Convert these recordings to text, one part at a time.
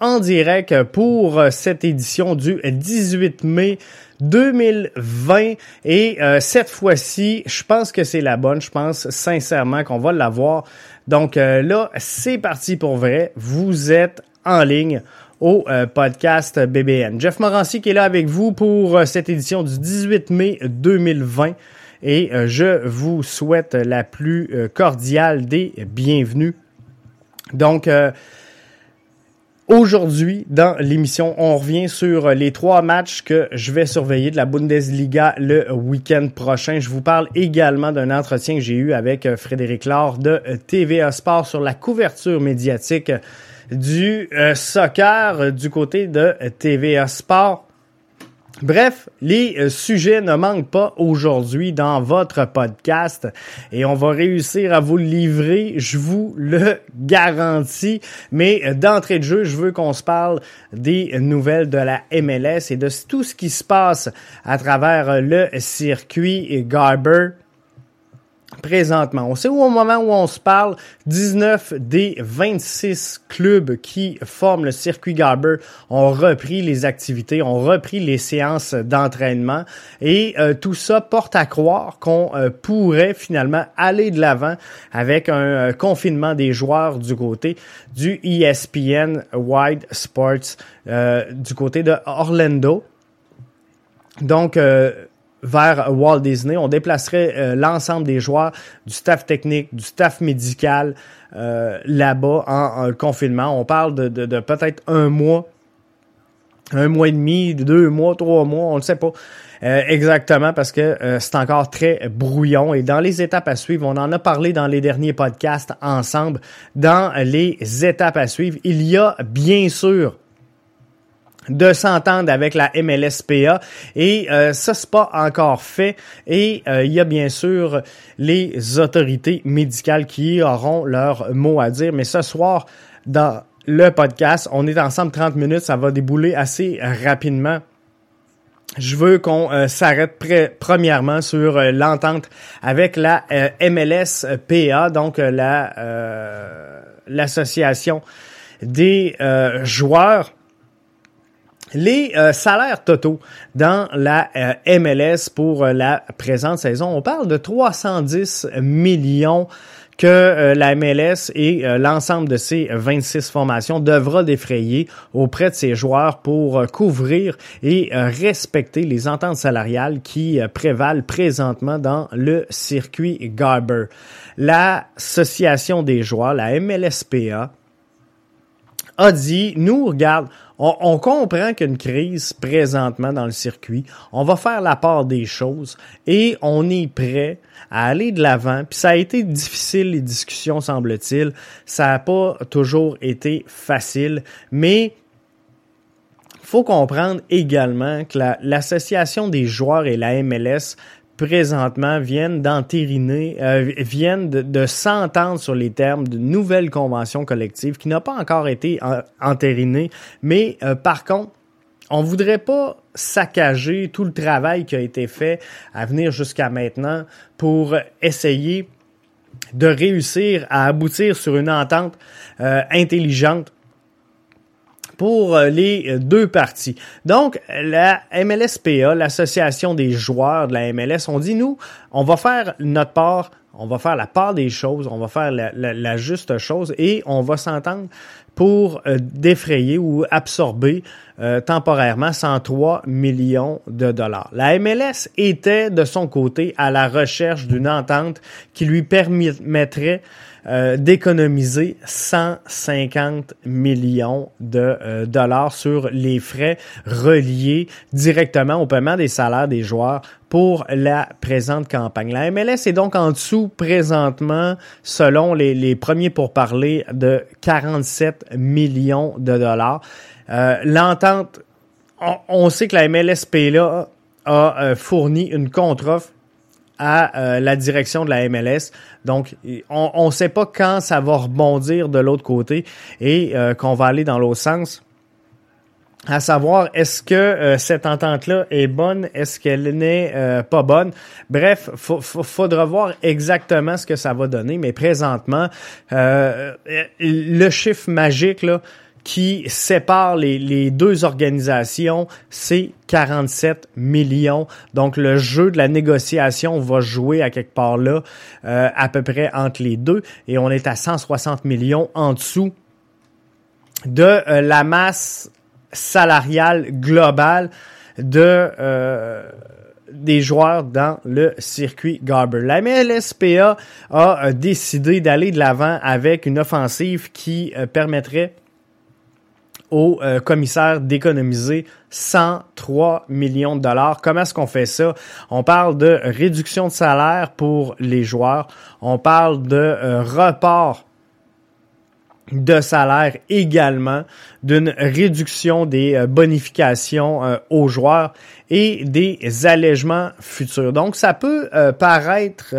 en direct pour euh, cette édition du 18 mai 2020 et euh, cette fois-ci, je pense que c'est la bonne, je pense sincèrement qu'on va l'avoir. Donc euh, là, c'est parti pour vrai, vous êtes en ligne au podcast BBN. Jeff Morancy qui est là avec vous pour cette édition du 18 mai 2020 et je vous souhaite la plus cordiale des bienvenues. Donc, Aujourd'hui, dans l'émission, on revient sur les trois matchs que je vais surveiller de la Bundesliga le week-end prochain. Je vous parle également d'un entretien que j'ai eu avec euh, Frédéric Laure de euh, TVA Sport sur la couverture médiatique du euh, soccer du côté de TVA Sport. Bref, les euh, sujets ne manquent pas aujourd'hui dans votre podcast et on va réussir à vous le livrer, je vous le garantis. Mais euh, d'entrée de jeu, je veux qu'on se parle des nouvelles de la MLS et de tout ce qui se passe à travers le circuit Garber présentement. On sait où au moment où on se parle, 19 des 26 clubs qui forment le circuit Garber ont repris les activités, ont repris les séances d'entraînement et euh, tout ça porte à croire qu'on euh, pourrait finalement aller de l'avant avec un euh, confinement des joueurs du côté du ESPN Wide Sports du côté de Orlando. Donc, vers Walt Disney. On déplacerait euh, l'ensemble des joueurs, du staff technique, du staff médical euh, là-bas en, confinement. On parle de, de, peut-être un mois, un mois et demi, deux mois, trois mois, on ne sait pas. Euh, exactement parce que c'est encore très brouillon et dans les étapes à suivre, on en a parlé dans les derniers podcasts ensemble, dans les étapes à suivre, il y a bien sûr de s'entendre avec la MLSPA et euh, ça c'est pas encore fait. Et euh, il y a bien sûr les autorités médicales qui auront leur mot à dire. Mais ce soir dans le podcast on est ensemble 30 minutes. Ça va débouler assez rapidement. Je veux qu'on euh, s'arrête premièrement sur l'entente avec la MLSPA donc la l'association des joueurs les euh, salaires totaux dans la euh, MLS pour euh, la présente saison, on parle de 310 millions que la MLS et l'ensemble de ses 26 formations devra défrayer auprès de ses joueurs pour couvrir et respecter les ententes salariales qui prévalent présentement dans le circuit Garber. L'association des joueurs, la MLSPA, a dit, nous, regarde, on, comprend qu'une crise présentement dans le circuit. On va faire la part des choses et on est prêt à aller de l'avant. Puis ça a été difficile, les discussions, semble-t-il. Ça n'a pas toujours été facile, mais faut comprendre également que l'association des joueurs et la MLS présentement viennent d'entériner, euh, viennent de, s'entendre sur les termes de nouvelles conventions collectives qui n'ont pas encore été entérinées, mais euh, par contre, on voudrait pas saccager tout le travail qui a été fait à venir jusqu'à maintenant pour essayer de réussir à aboutir sur une entente euh, intelligente pour euh, les euh, deux parties. Donc, la MLSPA, l'association des joueurs de la MLS, on dit, nous, on va faire notre part on va faire la part des choses, on va faire la, juste chose et on va s'entendre pour euh, défrayer ou absorber euh, temporairement 103 millions de dollars. La MLS était de son côté à la recherche d'une entente qui lui permettrait euh, d'économiser 150 millions de euh, dollars sur les frais reliés directement au paiement des salaires des joueurs pour la présente campagne. La MLS est donc en dessous présentement, selon les, les premiers pourparlers, de 47 millions de dollars. Euh, L'entente, on, sait que la MLSP a fourni une contre-offre à la direction de la MLS. Donc, on ne sait pas quand ça va rebondir de l'autre côté et euh, qu'on va aller dans l'autre sens. À savoir, est-ce que euh, cette entente-là est bonne, est-ce qu'elle n'est pas bonne? Bref, faudra voir exactement ce que ça va donner, mais présentement, le chiffre magique, là, qui sépare les, deux organisations, c'est 47 millions. Donc le jeu de la négociation va jouer à quelque part là, euh, à peu près entre les deux, et on est à 160 millions en dessous de euh, la masse salariale globale de euh, des joueurs dans le circuit Garber. La MLSPA a décidé d'aller de l'avant avec une offensive qui permettrait au euh, commissaire d'économiser 103 millions de dollars. Comment est-ce qu'on fait ça? On parle de réduction de salaire pour les joueurs. On parle de euh, report de salaire également, d'une réduction des euh, bonifications aux joueurs et des allègements futurs. Donc, ça peut paraître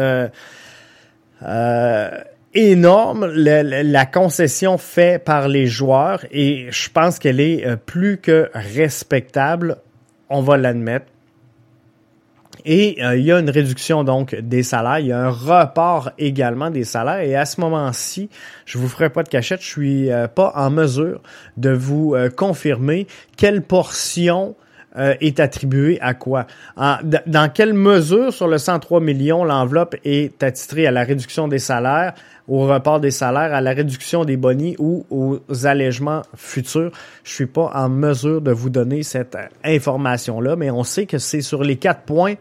énorme la, concession faite par les joueurs et je pense qu'elle est euh, plus que respectable, on va l'admettre. Et euh, il y a une réduction donc des salaires, il y a un report également des salaires et à ce moment-ci, je vous ferai pas de cachette, je suis euh, pas en mesure de vous confirmer quelle portion est attribuée à quoi. dans quelle mesure sur le 103 millions l'enveloppe est attitrée à la réduction des salaires, au report des salaires, à la réduction des bonnies ou aux allègements futurs. Je suis pas en mesure de vous donner cette information-là, mais on sait que c'est sur les quatre points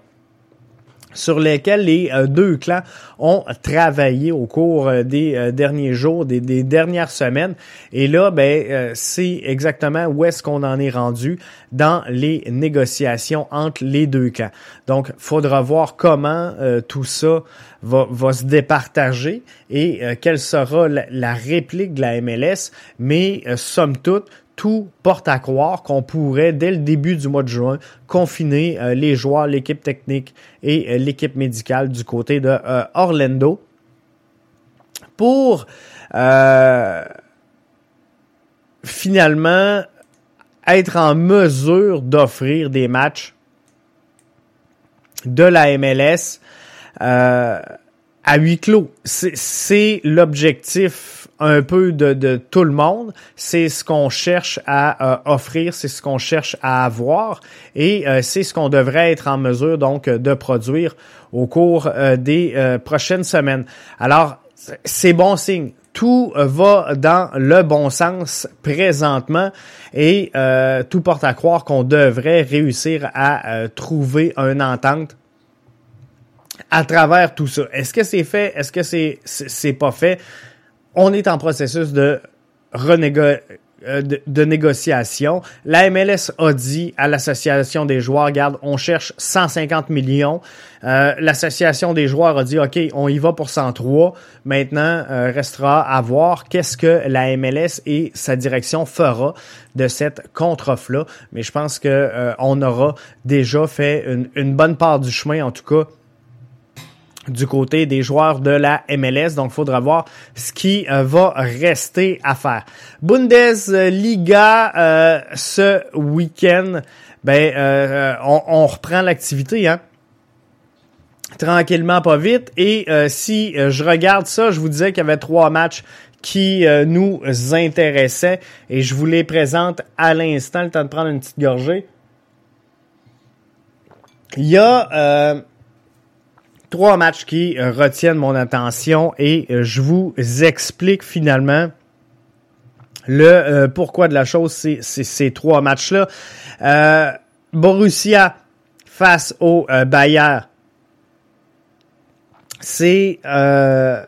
sur lesquels les euh, deux clans ont travaillé au cours euh, des euh, derniers jours, des, dernières semaines. Et là, ben, c'est exactement où est-ce qu'on en est rendu dans les négociations entre les deux clans. Donc, faudra voir comment tout ça va, se départager et quelle sera la, réplique de la MLS. Mais somme toute, tout porte à croire qu'on pourrait, dès le début du mois de juin, confiner euh, les joueurs, l'équipe technique et euh, l'équipe médicale du côté de euh, Orlando. Pour finalement être en mesure d'offrir des matchs de la MLS à huis clos. C'est l'objectif un peu de, tout le monde. C'est ce qu'on cherche à euh, offrir, c'est ce qu'on cherche à avoir et euh, c'est ce qu'on devrait être en mesure donc de produire au cours euh, des prochaines semaines. Alors, c'est bon signe. Tout va dans le bon sens présentement et tout porte à croire qu'on devrait réussir à trouver une entente à travers tout ça. Est-ce que c'est fait? Est-ce que c'est c'est pas fait? On est en processus de renégo euh, de, négociation. La MLS a dit à l'association des joueurs, regarde, on cherche 150 millions. Euh, l'association des joueurs a dit, OK, on y va pour 103. Maintenant, euh, restera à voir qu'est-ce que la MLS et sa direction fera de cette contre-offre-là. Mais je pense que on aura déjà fait une, une bonne part du chemin, en tout cas, du côté des joueurs de la MLS. Donc, il faudra voir ce qui euh, va rester à faire. Bundesliga, euh, ce week-end, ben, euh, on, reprend l'activité, hein? Tranquillement, pas vite. Et si je regarde ça, je vous disais qu'il y avait trois matchs qui nous intéressaient et je vous les présente à l'instant, le temps de prendre une petite gorgée. Il y a trois matchs qui retiennent mon attention et je vous explique finalement le pourquoi de la chose, c'est ces trois matchs-là. Borussia face au Bayern, c'est un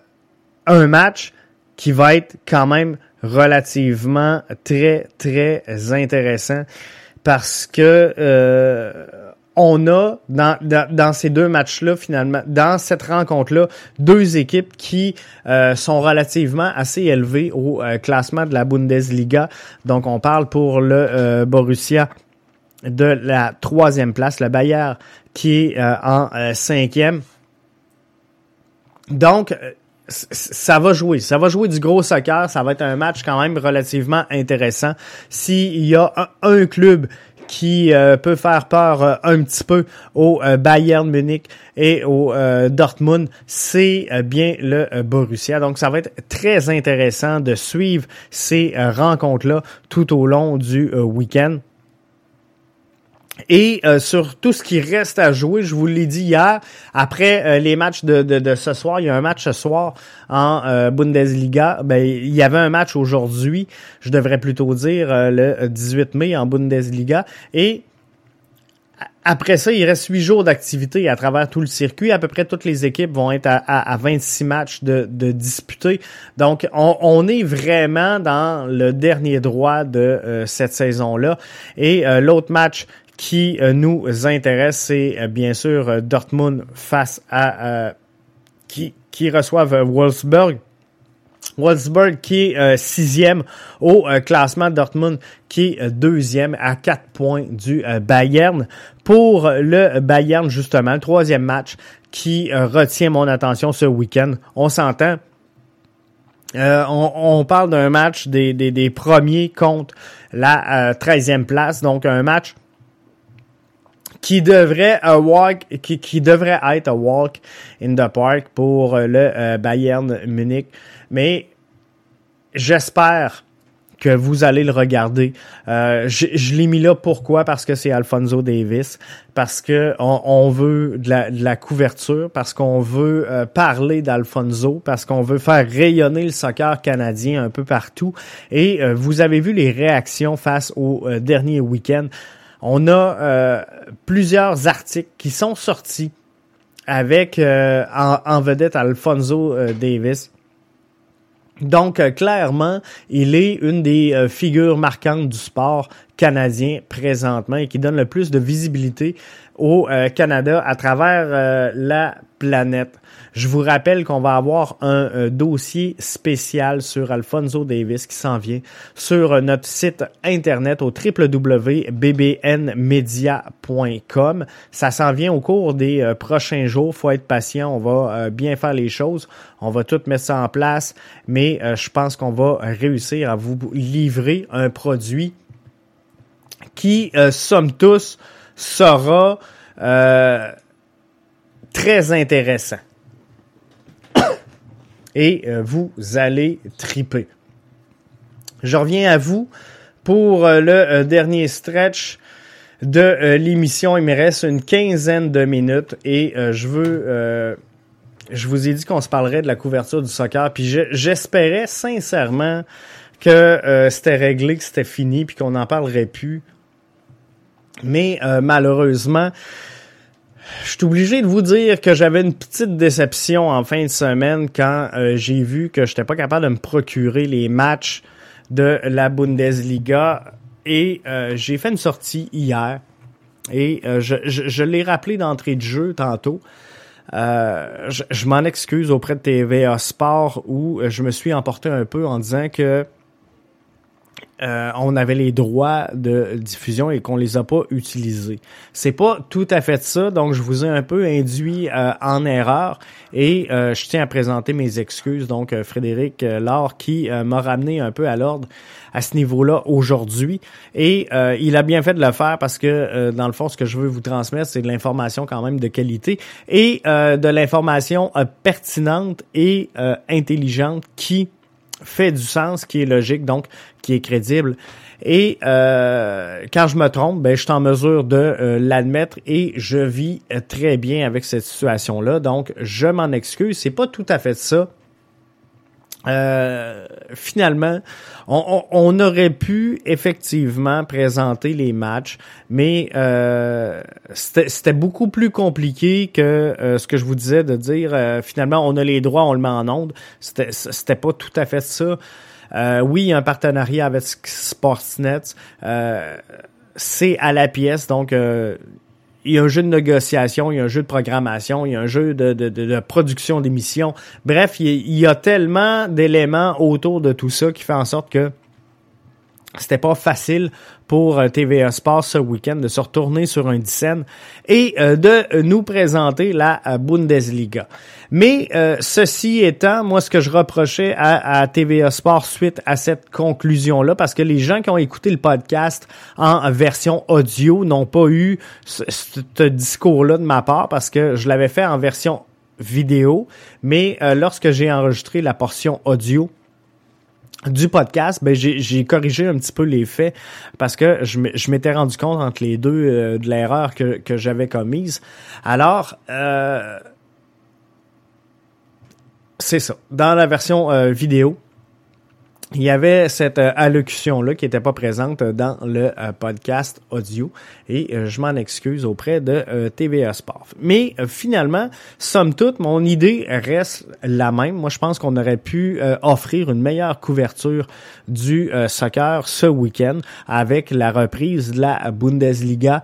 match qui va être quand même relativement très, très intéressant parce que euh, on a dans, dans, ces deux matchs-là, finalement, dans cette rencontre-là, deux équipes qui euh, sont relativement assez élevées au euh, classement de la Bundesliga. Donc, on parle pour le Borussia de la troisième place, le Bayern qui est en cinquième. Donc, ça va jouer. Ça va jouer du gros soccer. Ça va être un match quand même relativement intéressant. S'il y a un, club qui euh, peut faire peur euh, un petit peu au euh, Bayern Munich et au Dortmund, c'est bien le Borussia. Donc ça va être très intéressant de suivre ces rencontres-là tout au long du week-end. Et euh, sur tout ce qui reste à jouer, je vous l'ai dit hier, après euh, les matchs de, de, ce soir, il y a un match ce soir en euh, Bundesliga. Ben, il y avait un match aujourd'hui, je devrais plutôt dire le 18 mai en Bundesliga. Et après ça, il reste huit jours d'activité à travers tout le circuit. À peu près toutes les équipes vont être à, à, 26 matchs de, de disputés. Donc, on, on, est vraiment dans le dernier droit de cette saison-là. Et l'autre match qui euh, nous intéresse, c'est euh, bien sûr euh, Dortmund face à qui, qui reçoivent Wolfsburg. Wolfsburg qui est sixième au classement, Dortmund qui est deuxième à quatre points du Bayern. Pour le Bayern, justement, le troisième match qui retient mon attention ce week-end. On s'entend, on, on, parle d'un match des, des, des, premiers contre la treizième place, donc un match qui devrait a walk, qui, qui devrait être un walk in the park pour euh, le euh, Bayern Munich. Mais j'espère que vous allez le regarder. Euh, je, je l'ai mis là pourquoi? Parce que c'est Alfonso Davis, parce que on, on veut de la, de la, couverture, parce qu'on veut parler d'Alfonso, parce qu'on veut faire rayonner le soccer canadien un peu partout. Et vous avez vu les réactions face au dernier week-end. On a euh, plusieurs articles qui sont sortis avec euh, en, vedette Alfonso euh, Davis. Donc, clairement, il est une des figures marquantes du sport canadien présentement et qui donne le plus de visibilité au Canada à travers la planète. Je vous rappelle qu'on va avoir un, dossier spécial sur Alfonso Davis qui s'en vient sur notre site internet au www.bbnmedia.com. Ça s'en vient au cours des euh, prochains jours. Faut être patient. On va euh, bien faire les choses. On va tout mettre ça en place, mais euh, je pense qu'on va réussir à vous livrer un produit qui, somme tous, sera très intéressant et euh, vous allez triper. Je reviens à vous pour euh, le euh, dernier stretch de l'émission. Il me reste une quinzaine de minutes et je veux... je vous ai dit qu'on se parlerait de la couverture du soccer, puis j'espérais sincèrement que c'était réglé, que c'était fini, puis qu'on n'en parlerait plus. Mais malheureusement, je suis obligé de vous dire que j'avais une petite déception en fin de semaine quand euh, j'ai vu que je n'étais pas capable de me procurer les matchs de la Bundesliga et euh, j'ai fait une sortie hier et euh, je, l'ai rappelé d'entrée de jeu tantôt. je m'en excuse auprès de TVA Sport où je me suis emporté un peu en disant que euh, on avait les droits de diffusion et qu'on les a pas utilisés. C'est pas tout à fait ça, donc je vous ai un peu induit euh, en erreur et euh, je tiens à présenter mes excuses. Donc Frédéric Laure qui m'a ramené un peu à l'ordre à ce niveau-là aujourd'hui et il a bien fait de le faire parce que dans le fond ce que je veux vous transmettre c'est de l'information quand même de qualité et de l'information pertinente et intelligente qui fait du sens, qui est logique, donc qui est crédible. Et euh, quand je me trompe, ben, je suis en mesure de euh, l'admettre et je vis très bien avec cette situation-là. Donc, je m'en excuse. C'est pas tout à fait ça. Euh, finalement, on, aurait pu effectivement présenter les matchs, mais euh, c'était beaucoup plus compliqué que euh, ce que je vous disais de dire finalement on a les droits, on le met en onde. C'était pas tout à fait ça. Oui, y a un partenariat avec Sportsnet. c'est à la pièce, donc il y a un jeu de négociation, il y a un jeu de programmation, il y a un jeu de, de, de, production d'émissions. Bref, il, il y a tellement d'éléments autour de tout ça qui fait en sorte que c'était pas facile pour euh, TVA Sports ce week-end de se retourner sur un scène et euh, de nous présenter la euh, Bundesliga. Mais ceci étant, moi ce que je reprochais à, TVA Sports suite à cette conclusion-là, parce que les gens qui ont écouté le podcast en version audio n'ont pas eu ce discours-là de ma part parce que je l'avais fait en version vidéo, mais lorsque j'ai enregistré la portion audio, du podcast, ben j'ai corrigé un petit peu les faits parce que je m'étais rendu compte entre les deux euh, de l'erreur que, que j'avais commise. Alors, euh, c'est ça. Dans la version euh, vidéo, il y avait cette euh, allocution-là qui n'était pas présente dans le euh, podcast audio et euh, je m'en excuse auprès de TVA Sport. Mais finalement, somme toute, mon idée reste la même. Moi, je pense qu'on aurait pu offrir une meilleure couverture du soccer ce week-end avec la reprise de la Bundesliga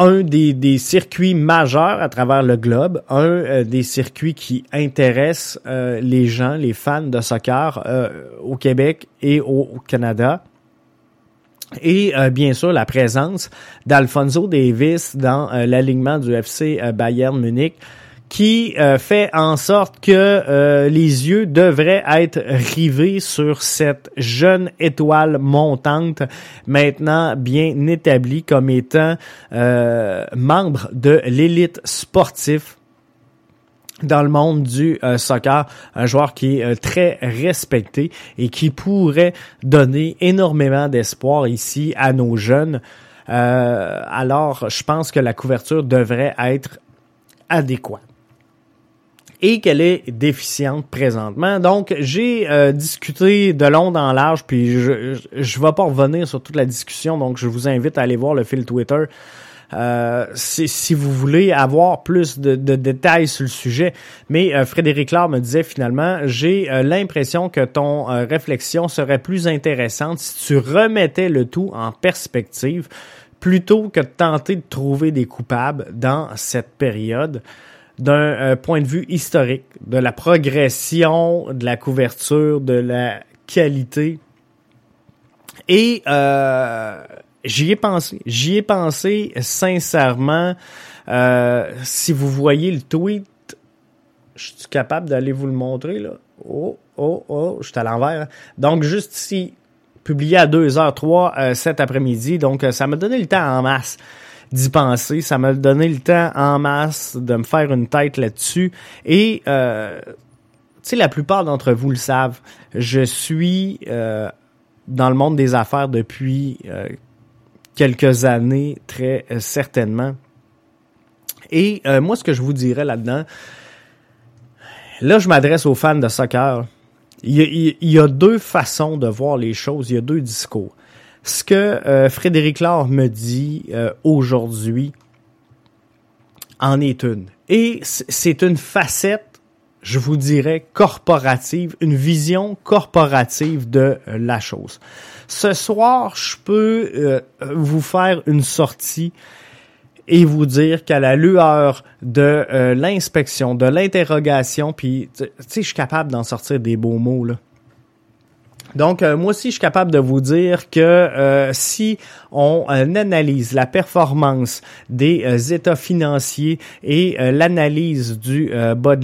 un des, circuits majeurs à travers le globe, un euh, des circuits qui intéresse euh, les gens, les fans de soccer euh, au Québec et au, Canada. Et bien sûr, la présence d'Alfonso Davis dans l'alignement du FC Bayern Munich qui euh, fait en sorte que euh, les yeux devraient être rivés sur cette jeune étoile montante, maintenant bien établie comme étant euh, membre de l'élite sportif dans le monde du soccer, un joueur qui est très respecté et qui pourrait donner énormément d'espoir ici à nos jeunes. alors, je pense que la couverture devrait être adéquate et qu'elle est déficiente présentement. Donc, j'ai euh, discuté de long en large, puis je je vais pas revenir sur toute la discussion, donc je vous invite à aller voir le fil Twitter. Euh, si, vous voulez avoir plus de, de, détails sur le sujet. Mais euh, Frédéric Laure me disait finalement, j'ai euh, l'impression que ton réflexion serait plus intéressante si tu remettais le tout en perspective plutôt que de tenter de trouver des coupables dans cette période d'un euh, point de vue historique, de la progression, de la couverture, de la qualité. Et euh, j'y ai pensé. J'y ai pensé sincèrement. Euh, si vous voyez le tweet, je suis capable d'aller vous le montrer là. Oh, oh, oh, je suis à l'envers. Donc juste ici, publié à 2h03 cet après-midi. Donc ça m'a donné le temps en masse d'y penser. Ça m'a donné le temps en masse de me faire une tête là-dessus. Et, euh, tu sais, la plupart d'entre vous le savent, je suis euh, dans le monde des affaires depuis euh, quelques années, très euh, certainement. Et moi, ce que je vous dirais là-dedans, là, je m'adresse aux fans de soccer. Il il y, a, deux façons de voir les choses, il y a deux discours ce que euh, Frédéric Laure me dit euh, aujourd'hui en est une. Et c'est une facette, je vous dirais, corporative, une vision corporative de euh, la chose. Ce soir, je peux vous faire une sortie et vous dire qu'à la lueur de l'inspection, de l'interrogation, puis tu sais, je suis capable d'en sortir des beaux mots là. Donc, euh, moi aussi, je suis capable de vous dire que euh, si on euh, analyse la performance des états financiers et l'analyse du bas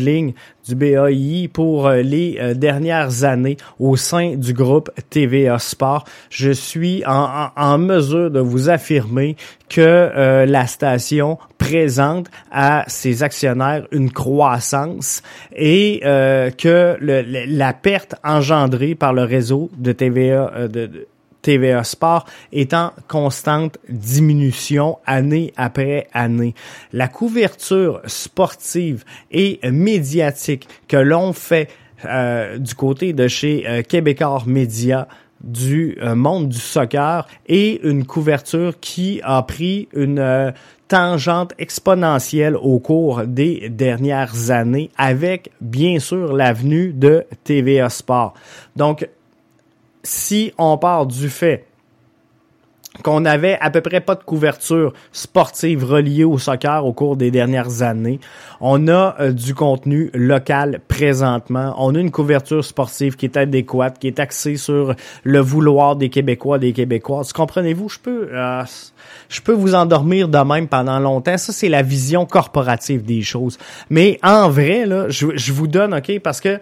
du BAI pour euh, les euh, dernières années au sein du groupe TVA Sport. Je suis en, en, mesure de vous affirmer que euh, la station présente à ses actionnaires une croissance et que le, la perte engendrée par le réseau de TVA de TVA Sport est en constante diminution année après année. La couverture sportive et médiatique que l'on fait euh, du côté de chez euh, Québécois Média du euh, monde du soccer est une couverture qui a pris une euh, tangente exponentielle au cours des dernières années avec bien sûr l'avenue de TVA Sport. Donc si on part du fait qu'on avait à peu près pas de couverture sportive reliée au soccer au cours des dernières années. On a euh, du contenu local présentement. On a une couverture sportive qui est adéquate, qui est axée sur le vouloir des Québécois, des Québécoises. Comprenez-vous, je peux, euh, je peux vous endormir de même pendant longtemps. Ça, c'est la vision corporative des choses. Mais en vrai, là, je, je vous donne, OK, parce que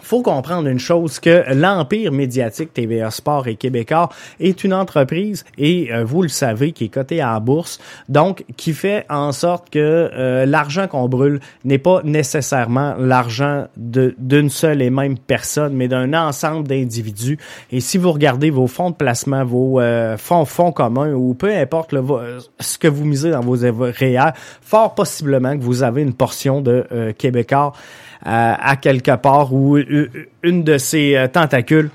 faut comprendre une chose que l'empire médiatique TVA Sport et Québécois est une entreprise et euh, vous le savez qui est cotée en bourse donc qui fait en sorte que euh, l'argent qu'on brûle n'est pas nécessairement l'argent d'une seule et même personne mais d'un ensemble d'individus. Et si vous regardez vos fonds de placement vos euh, fonds fonds communs ou peu importe ce que vous misez dans vos REER fort possiblement que vous avez une portion de Québécois à quelque part ou une de ses euh, tentacules.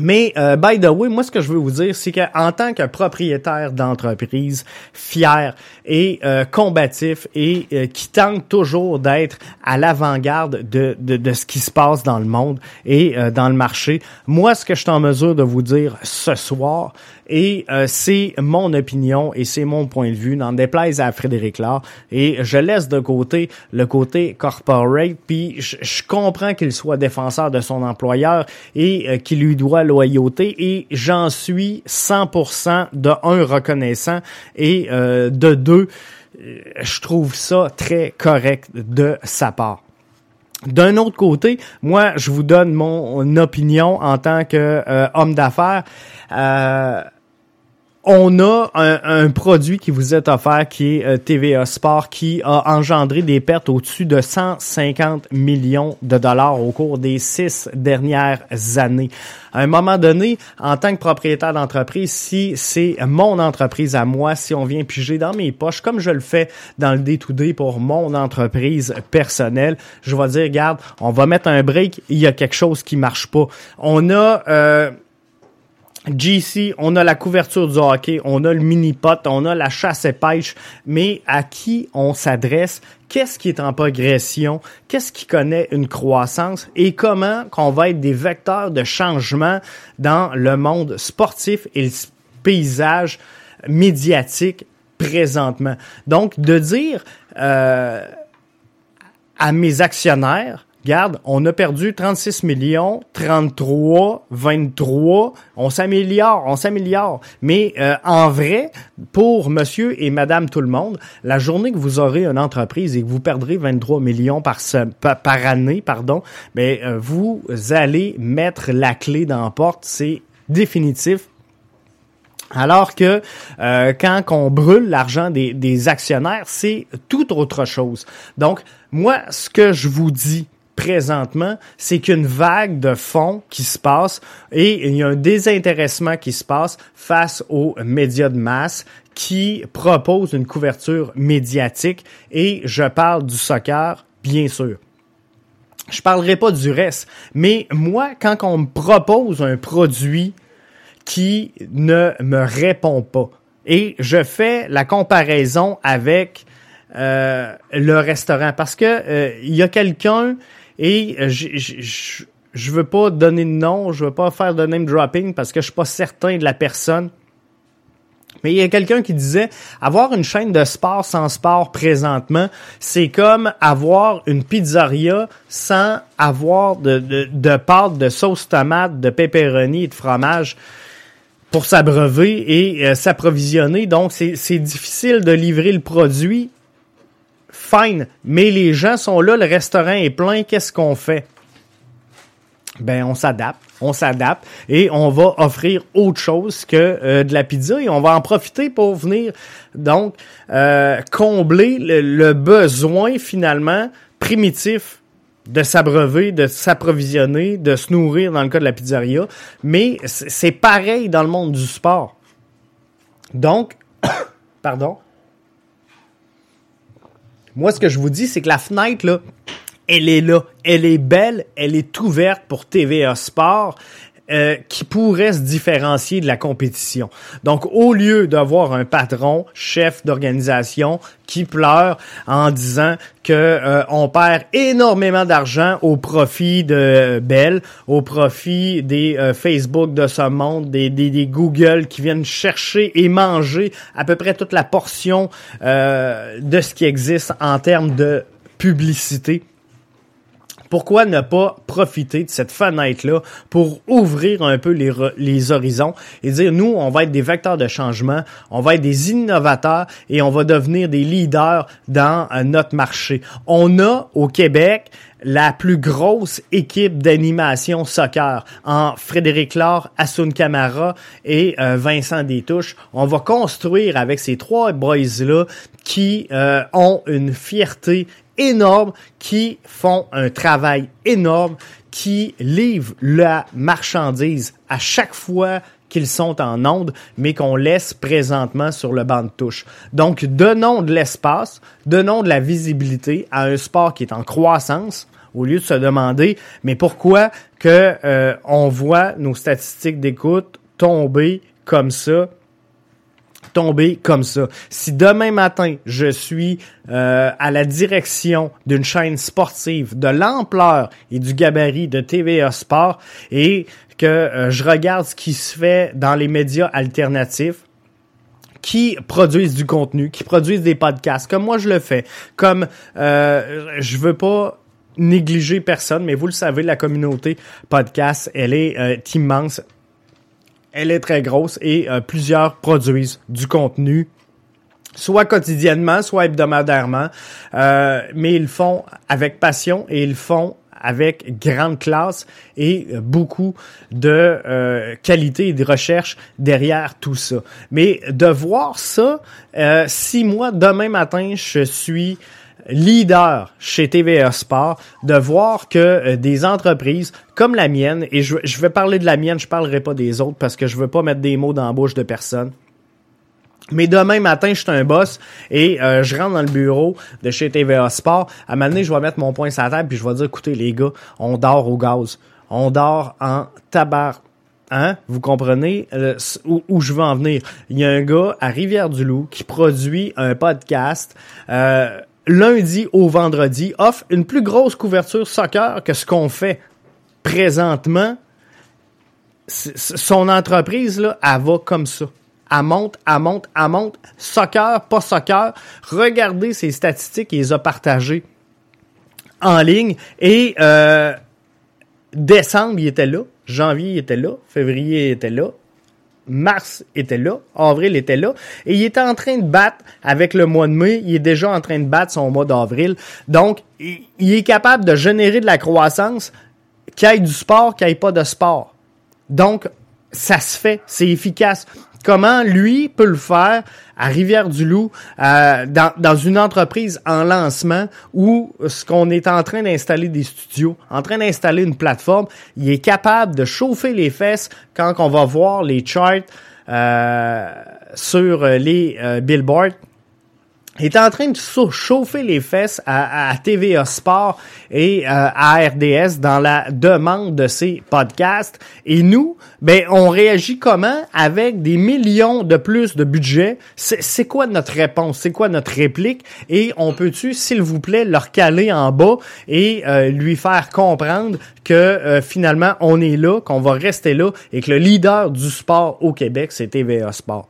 Mais euh, by the way, moi ce que je veux vous dire, c'est qu'en tant que propriétaire d'entreprise fier et euh, combatif et qui tente toujours d'être à l'avant-garde de, de, de, ce qui se passe dans le monde et dans le marché, moi ce que je suis en mesure de vous dire ce soir, et euh, c'est mon opinion et c'est mon point de vue, n'en déplaise à Frédéric Laure. Et je laisse de côté le côté corporate, puis je, comprends qu'il soit défenseur de son employeur et euh, qu'il lui doit loyauté. Et j'en suis 100% de un reconnaissant et euh, de deux, je trouve ça très correct de sa part. D'un autre côté, moi, je vous donne mon opinion en tant que homme d'affaires. Euh, on a un, produit qui vous est offert qui est euh, TVA Sport qui a engendré des pertes au-dessus de 150 millions de dollars au cours des six dernières années. À un moment donné, en tant que propriétaire d'entreprise, si c'est mon entreprise à moi, si on vient piger dans mes poches, comme je le fais dans le day-to-day pour mon entreprise personnelle, je vais dire, regarde, on va mettre un break, il y a quelque chose qui marche pas. On a... Euh, GC, on a la couverture du hockey, on a le mini-pot, on a la chasse et pêche, mais à qui on s'adresse? Qu'est-ce qui est en progression? Qu'est-ce qui connaît une croissance? Et comment qu'on va être des vecteurs de changement dans le monde sportif et le paysage médiatique présentement? Donc, de dire euh, à mes actionnaires, Regarde, on a perdu 36 millions, 33, 23, on s'améliore, on s'améliore. Mais euh, en vrai, pour monsieur et madame tout le monde, la journée que vous aurez une entreprise et que vous perdrez 23 millions par, par, année, pardon, ben, euh, vous allez mettre la clé dans la porte, c'est définitif. Alors que euh, quand on brûle l'argent des, des actionnaires, c'est tout autre chose. Donc, moi, ce que je vous dis, présentement, c'est qu'une vague de fonds qui se passe et il y a un désintéressement qui se passe face aux médias de masse qui proposent une couverture médiatique et je parle du soccer, bien sûr. Je parlerai pas du reste, mais moi, quand on me propose un produit qui ne me répond pas, et je fais la comparaison avec euh, le restaurant, parce que euh, il y a quelqu'un et euh, je je veux pas donner de nom, je veux pas faire de name dropping parce que je suis pas certain de la personne. Mais il y a quelqu'un qui disait avoir une chaîne de sport sans sport présentement, c'est comme avoir une pizzeria sans avoir de, de, de pâte, de sauce tomate, de pepperoni et de fromage pour s'abreuver et euh, s'approvisionner. Donc, c'est difficile de livrer le produit mais les gens sont là, le restaurant est plein, qu'est-ce qu'on fait? Ben, on s'adapte, on s'adapte et on va offrir autre chose que euh, de la pizza et on va en profiter pour venir donc euh, combler le, besoin finalement primitif de s'abreuver, de s'approvisionner, de se nourrir dans le cas de la pizzeria, mais c'est pareil dans le monde du sport. Donc, pardon, moi, ce que je vous dis, c'est que la fenêtre, là, elle est là. Elle est belle, elle est ouverte pour TVA Sport. Euh, qui pourrait se différencier de la compétition. Donc, au lieu d'avoir un patron, chef d'organisation, qui pleure en disant que euh, on perd énormément d'argent au profit de Bell, au profit des euh, Facebook de ce monde, des, des, des, Google qui viennent chercher et manger à peu près toute la portion de ce qui existe en termes de publicité pourquoi ne pas profiter de cette fenêtre-là pour ouvrir un peu les, les horizons et dire, nous, on va être des vecteurs de changement, on va être des innovateurs et on va devenir des leaders dans euh, notre marché. On a au Québec la plus grosse équipe d'animation soccer en Frédéric Laure, Asun Camara et euh, Vincent Détouche. On va construire avec ces trois boys-là qui euh, ont une fierté énormes qui font un travail énorme, qui livrent la marchandise à chaque fois qu'ils sont en onde, mais qu'on laisse présentement sur le banc de touche. Donc, donnons de l'espace, donnons de la visibilité à un sport qui est en croissance, au lieu de se demander, mais pourquoi que euh, on voit nos statistiques d'écoute tomber comme ça tomber comme ça. Si demain matin, je suis euh, à la direction d'une chaîne sportive de l'ampleur et du gabarit de TVA Sport et que euh, je regarde ce qui se fait dans les médias alternatifs, qui produisent du contenu, qui produisent des podcasts, comme moi je le fais, comme euh, je veux pas négliger personne, mais vous le savez, la communauté podcast, elle est euh, immense elle est très grosse et euh, plusieurs produisent du contenu soit quotidiennement, soit hebdomadairement, euh, mais ils le font avec passion et ils le font avec grande classe et beaucoup de euh, qualité et de recherche derrière tout ça. Mais de voir ça, euh, si moi, demain matin, je suis leader chez TVA Sport de voir que euh, des entreprises comme la mienne, et je, vais parler de la mienne, je parlerai pas des autres parce que je veux pas mettre des mots dans la bouche de personne. Mais demain matin, je suis un boss et euh, je rentre dans le bureau de chez TVA Sport. À un moment donné, je vais mettre mon poing sur la table puis je vais dire, écoutez les gars, on dort au gaz. On dort en tabac. Hein? Vous comprenez? Euh, où, où, je veux en venir? Il y a un gars à Rivière-du-Loup qui produit un podcast. Lundi au vendredi, offre une plus grosse couverture soccer que ce qu'on fait présentement. Son entreprise, là, elle va comme ça. Elle monte, elle monte, elle monte. Soccer, pas soccer. Regardez ses statistiques, il les a partagées en ligne. Et euh, décembre, il était là. Janvier, il était là. Février, il était là mars était là, avril était là, et il était en train de battre avec le mois de mai, il est déjà en train de battre son mois d'avril. Donc, il est capable de générer de la croissance, qu'il y ait du sport, qu'il n'y pas de sport. Donc, ça se fait, c'est efficace comment lui peut le faire à Rivière-du-Loup, euh, dans, dans, une entreprise en lancement où ce qu'on est en train d'installer des studios, en train d'installer une plateforme, il est capable de chauffer les fesses quand on va voir les charts euh, sur les euh, billboards est en train de chauffer les fesses à, à TVA Sport et euh, à RDS dans la demande de ces podcasts. Et nous, ben, on réagit comment avec des millions de plus de budget? C'est quoi notre réponse? C'est quoi notre réplique? Et on peut-tu, s'il vous plaît, leur caler en bas et euh, lui faire comprendre que euh, finalement, on est là, qu'on va rester là et que le leader du sport au Québec, c'est TVA Sport?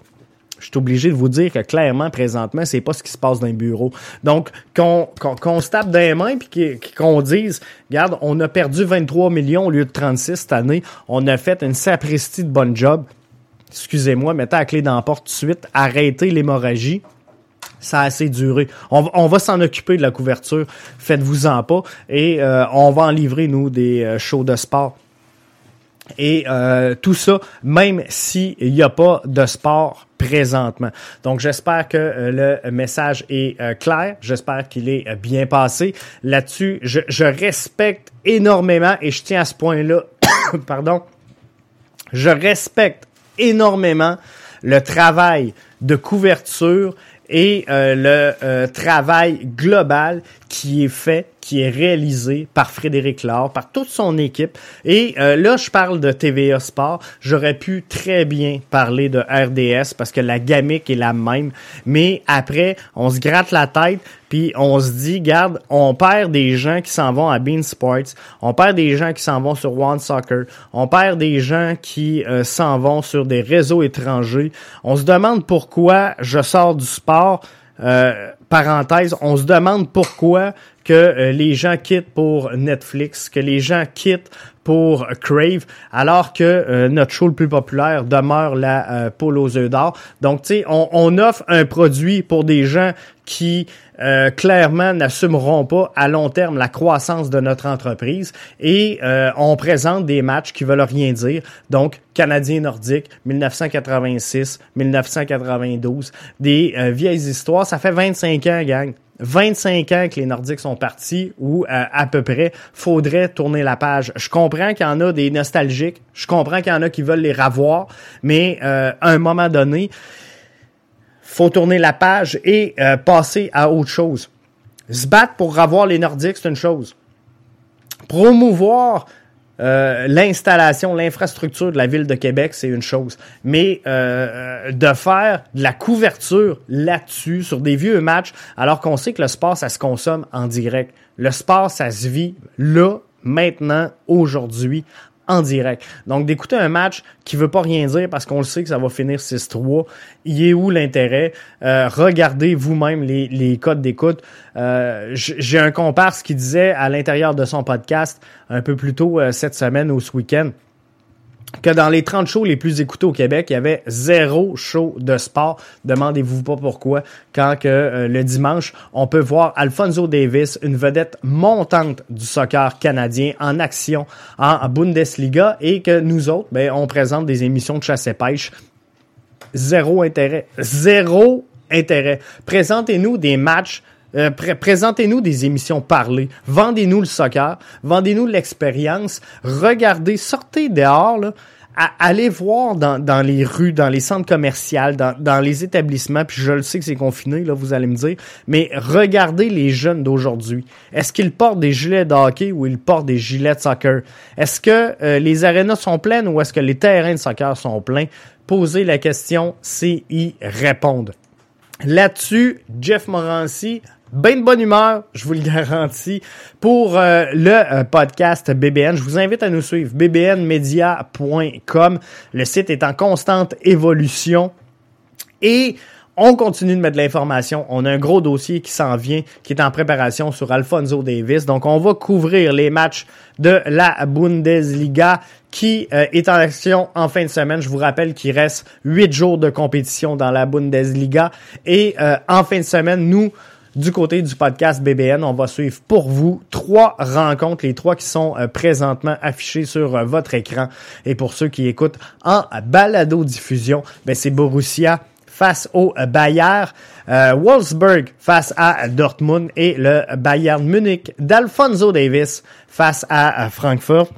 Je suis obligé de vous dire que clairement, présentement, c'est pas ce qui se passe dans les bureaux. Donc, qu'on qu'on se tape les mains puis qu'on dise, regarde, on a perdu 23 millions au lieu de 36 cette année, on a fait une sapristi de bonne job. Excusez-moi, mettez la clé dans la porte tout de suite, arrêtez l'hémorragie. ça a assez duré. On, on va s'en occuper de la couverture, faites-vous-en pas, et euh, on va en livrer, nous, des euh, shows de sport. Et euh, tout ça, même s'il n'y a pas de sport présentement. Donc j'espère que euh, le message est euh, clair, j'espère qu'il est euh, bien passé. Là-dessus, je, je respecte énormément, et je tiens à ce point-là, pardon, je respecte énormément le travail de couverture et le travail global qui est fait, qui est réalisé par Frédéric Laure, par toute son équipe. Et euh, là, je parle de TVA Sport. J'aurais pu très bien parler de RDS parce que la gamique est la même. Mais après, on se gratte la tête, puis on se dit, garde, on perd des gens qui s'en vont à Bean Sports, on perd des gens qui s'en vont sur One Soccer, on perd des gens qui euh, s'en vont sur des réseaux étrangers. On se demande pourquoi je sors du sport. Euh, on se demande pourquoi que euh, les gens quittent pour Netflix, que les gens quittent pour Crave, alors que euh, notre show le plus populaire demeure la euh, poule aux œufs d'or. Donc, tu sais, on, on, offre un produit pour des gens qui euh, clairement n'assumeront pas à long terme la croissance de notre entreprise et on présente des matchs qui veulent rien dire. Donc, Canadien nordique, 1986, 1992, des vieilles histoires. Ça fait 25 ans, gang. 25 ans que les Nordiques sont partis ou euh, à peu près, faudrait tourner la page. Je comprends qu'il y en a des nostalgiques, je comprends qu'il y en a qui veulent les revoir, mais euh, à un moment donné, faut tourner la page et euh, passer à autre chose. Se battre pour revoir les Nordiques, c'est une chose. Promouvoir euh, l'installation, l'infrastructure de la ville de Québec, c'est une chose. Mais euh, de faire de la couverture là-dessus, sur des vieux matchs, alors qu'on sait que le sport, ça se consomme en direct. Le sport, ça se vit là, maintenant, aujourd'hui, en direct. Donc, d'écouter un match qui veut pas rien dire parce qu'on le sait que ça va finir 6-3, il est où l'intérêt? Euh, regardez vous-même les, les codes d'écoute. Euh, J'ai un comparse qui disait à l'intérieur de son podcast un peu plus tôt euh, cette semaine ou ce week-end, que dans les 30 shows les plus écoutés au Québec, il y avait zéro show de sport. Demandez-vous pas pourquoi. Quand que euh, le dimanche, on peut voir Alfonso Davis, une vedette montante du soccer canadien en action en Bundesliga et que nous autres, ben, on présente des émissions de chasse et pêche. Zéro intérêt. Zéro intérêt. Présentez-nous des matchs euh, pr Présentez-nous des émissions parlées. Vendez-nous le soccer. Vendez-nous l'expérience. Regardez, sortez dehors, là. Allez voir dans, dans, les rues, dans les centres commerciaux, dans, dans les établissements, puis je le sais que c'est confiné, là, vous allez me dire, mais regardez les jeunes d'aujourd'hui. Est-ce qu'ils portent des gilets de hockey ou ils portent des gilets de soccer? Est-ce que euh, les arénas sont pleines ou est-ce que les terrains de soccer sont pleins? Posez la question, c'est y répondre. Là-dessus, Jeff Morancy ben de bonne humeur, je vous le garantis, pour euh, le euh, podcast BBN. Je vous invite à nous suivre, bbnmedia.com. Le site est en constante évolution et on continue de mettre de l'information. On a un gros dossier qui s'en vient, qui est en préparation sur Alfonso Davis. Donc, on va couvrir les matchs de la Bundesliga qui euh, est en action en fin de semaine. Je vous rappelle qu'il reste huit jours de compétition dans la Bundesliga. Et en fin de semaine, nous, du côté du podcast BBN, on va suivre pour vous trois rencontres, les trois qui sont euh, présentement affichées sur euh, votre écran. Et pour ceux qui écoutent en balado-diffusion, ben c'est Borussia face au Bayern, euh, Wolfsburg face à Dortmund et le Bayern Munich d'Alfonso Davis face à Francfort.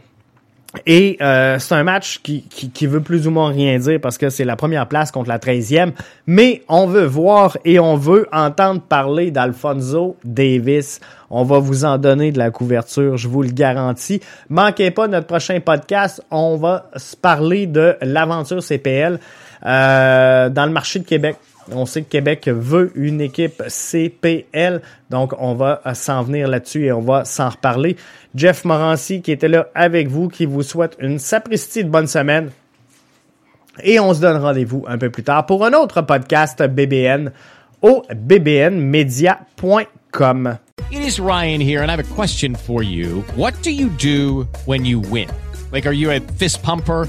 Et euh, c'est un match qui, qui, veut plus ou moins rien dire parce que c'est la première place contre la 13e. Mais on veut voir et on veut entendre parler d'Alfonso Davis. On va vous en donner de la couverture, je vous le garantis. Manquez pas notre prochain podcast. On va se parler de l'aventure CPL euh, dans le marché de Québec. On sait que Québec veut une équipe CPL, donc on va s'en venir là-dessus et on va s'en reparler. Jeff Morancy qui était là avec vous, qui vous souhaite une sapristi de bonne semaine. Et on se donne rendez-vous un peu plus tard pour un autre podcast BBN au bbnmedia.com. It is Ryan here and I have a question for you. What do you do when you win? Like are you a fist pumper,